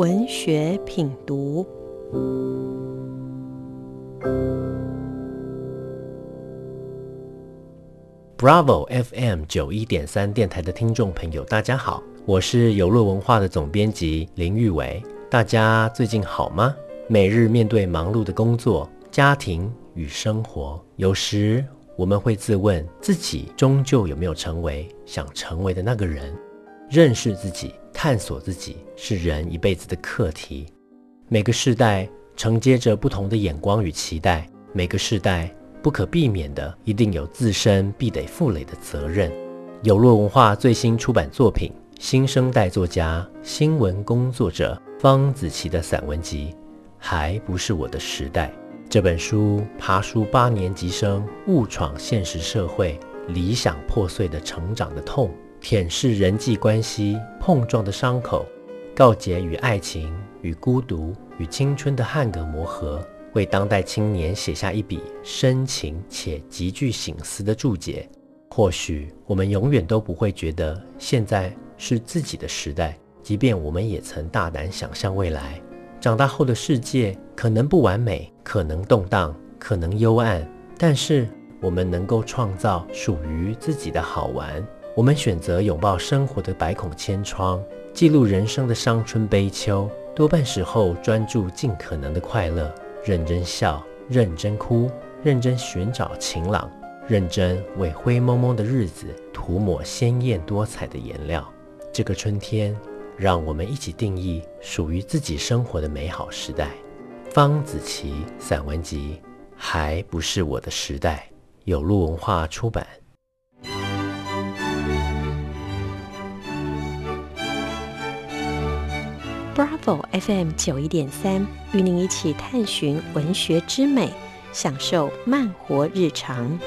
文学品读。Bravo FM 九一点三电台的听众朋友，大家好，我是有乐文化的总编辑林玉伟。大家最近好吗？每日面对忙碌的工作、家庭与生活，有时我们会自问：自己终究有没有成为想成为的那个人？认识自己、探索自己，是人一辈子的课题。每个世代承接着不同的眼光与期待，每个世代。不可避免的，一定有自身必得负累的责任。有洛文化最新出版作品，新生代作家、新闻工作者方子琪的散文集《还不是我的时代》。这本书爬书八年级生误闯现实社会，理想破碎的成长的痛，舔舐人际关系碰撞的伤口，告解与爱情与孤独与青春的汉格磨合。为当代青年写下一笔深情且极具醒思的注解。或许我们永远都不会觉得现在是自己的时代，即便我们也曾大胆想象未来。长大后的世界可能不完美，可能动荡，可能幽暗，但是我们能够创造属于自己的好玩。我们选择拥抱生活的百孔千疮，记录人生的伤春悲秋，多半时候专注尽可能的快乐。认真笑，认真哭，认真寻找晴朗，认真为灰蒙蒙的日子涂抹鲜艳多彩的颜料。这个春天，让我们一起定义属于自己生活的美好时代。方子琪散文集还不是我的时代，有路文化出版。Bravo FM 九一点三，与您一起探寻文学之美，享受慢活日常。